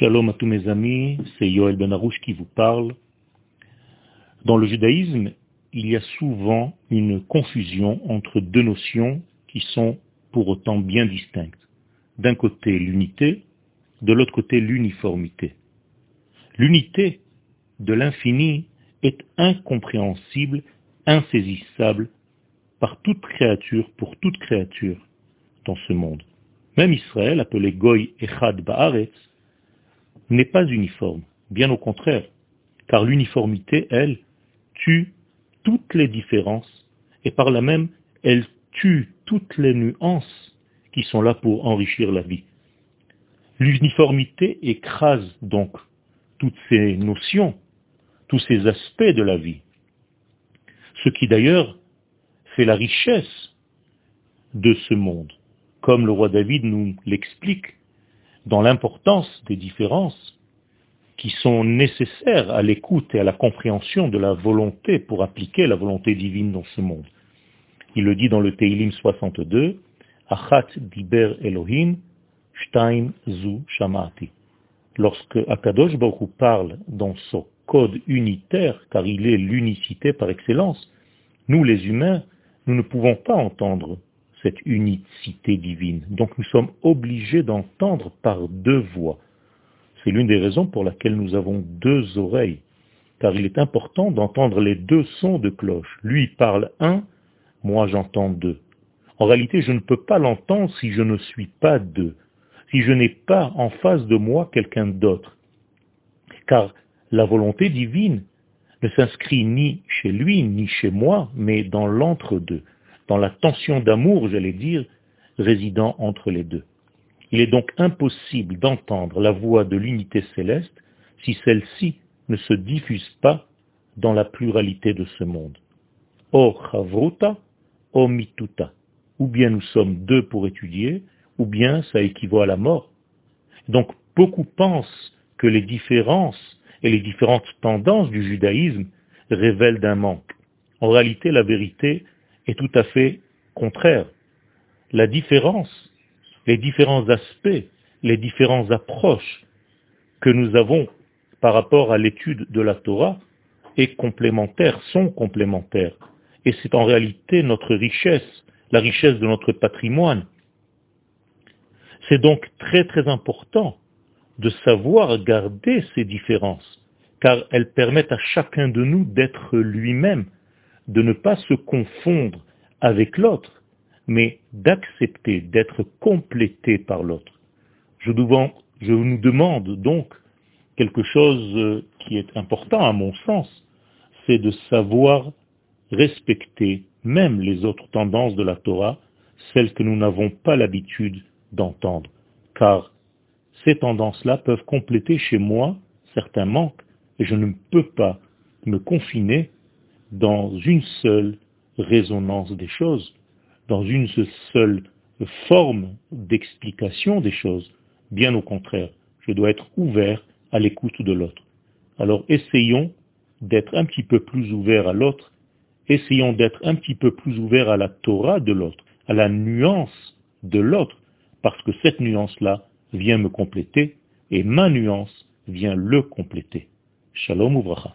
Shalom à tous mes amis, c'est Yoel Ben Arouche qui vous parle. Dans le judaïsme, il y a souvent une confusion entre deux notions qui sont pour autant bien distinctes. D'un côté l'unité, de l'autre côté l'uniformité. L'unité de l'infini est incompréhensible, insaisissable par toute créature, pour toute créature dans ce monde. Même Israël, appelé Goy Echad Ba'aretz, n'est pas uniforme, bien au contraire, car l'uniformité, elle, tue toutes les différences, et par là même, elle tue toutes les nuances qui sont là pour enrichir la vie. L'uniformité écrase donc toutes ces notions, tous ces aspects de la vie. Ce qui d'ailleurs fait la richesse de ce monde, comme le roi David nous l'explique dans l'importance des différences qui sont nécessaires à l'écoute et à la compréhension de la volonté pour appliquer la volonté divine dans ce monde. Il le dit dans le Teilim 62, Achat diber Elohim, Shtaim zu shamati. Lorsque Akadosh Baruch parle dans son code unitaire, car il est l'unicité par excellence, nous les humains, nous ne pouvons pas entendre cette unicité divine. Donc nous sommes obligés d'entendre par deux voix. C'est l'une des raisons pour laquelle nous avons deux oreilles, car il est important d'entendre les deux sons de cloche. Lui parle un, moi j'entends deux. En réalité, je ne peux pas l'entendre si je ne suis pas deux, si je n'ai pas en face de moi quelqu'un d'autre. Car la volonté divine ne s'inscrit ni chez lui ni chez moi, mais dans l'entre-deux dans la tension d'amour, j'allais dire, résidant entre les deux. Il est donc impossible d'entendre la voix de l'unité céleste si celle-ci ne se diffuse pas dans la pluralité de ce monde. O chavruta, o mituta. Ou bien nous sommes deux pour étudier, ou bien ça équivaut à la mort. Donc beaucoup pensent que les différences et les différentes tendances du judaïsme révèlent d'un manque. En réalité, la vérité est tout à fait contraire. La différence, les différents aspects, les différentes approches que nous avons par rapport à l'étude de la Torah est complémentaire, sont complémentaires. Et c'est en réalité notre richesse, la richesse de notre patrimoine. C'est donc très très important de savoir garder ces différences, car elles permettent à chacun de nous d'être lui-même, de ne pas se confondre avec l'autre, mais d'accepter d'être complété par l'autre. Je, nous demande donc quelque chose euh, qui est important à mon sens, c'est de savoir respecter même les autres tendances de la Torah, celles que nous n'avons pas l'habitude d'entendre. Car ces tendances-là peuvent compléter chez moi certains manques, et je ne peux pas me confiner dans une seule résonance des choses, dans une seule forme d'explication des choses. Bien au contraire, je dois être ouvert à l'écoute de l'autre. Alors essayons d'être un petit peu plus ouverts à l'autre, essayons d'être un petit peu plus ouverts à la Torah de l'autre, à la nuance de l'autre, parce que cette nuance-là vient me compléter et ma nuance vient le compléter. Shalom ouvracha.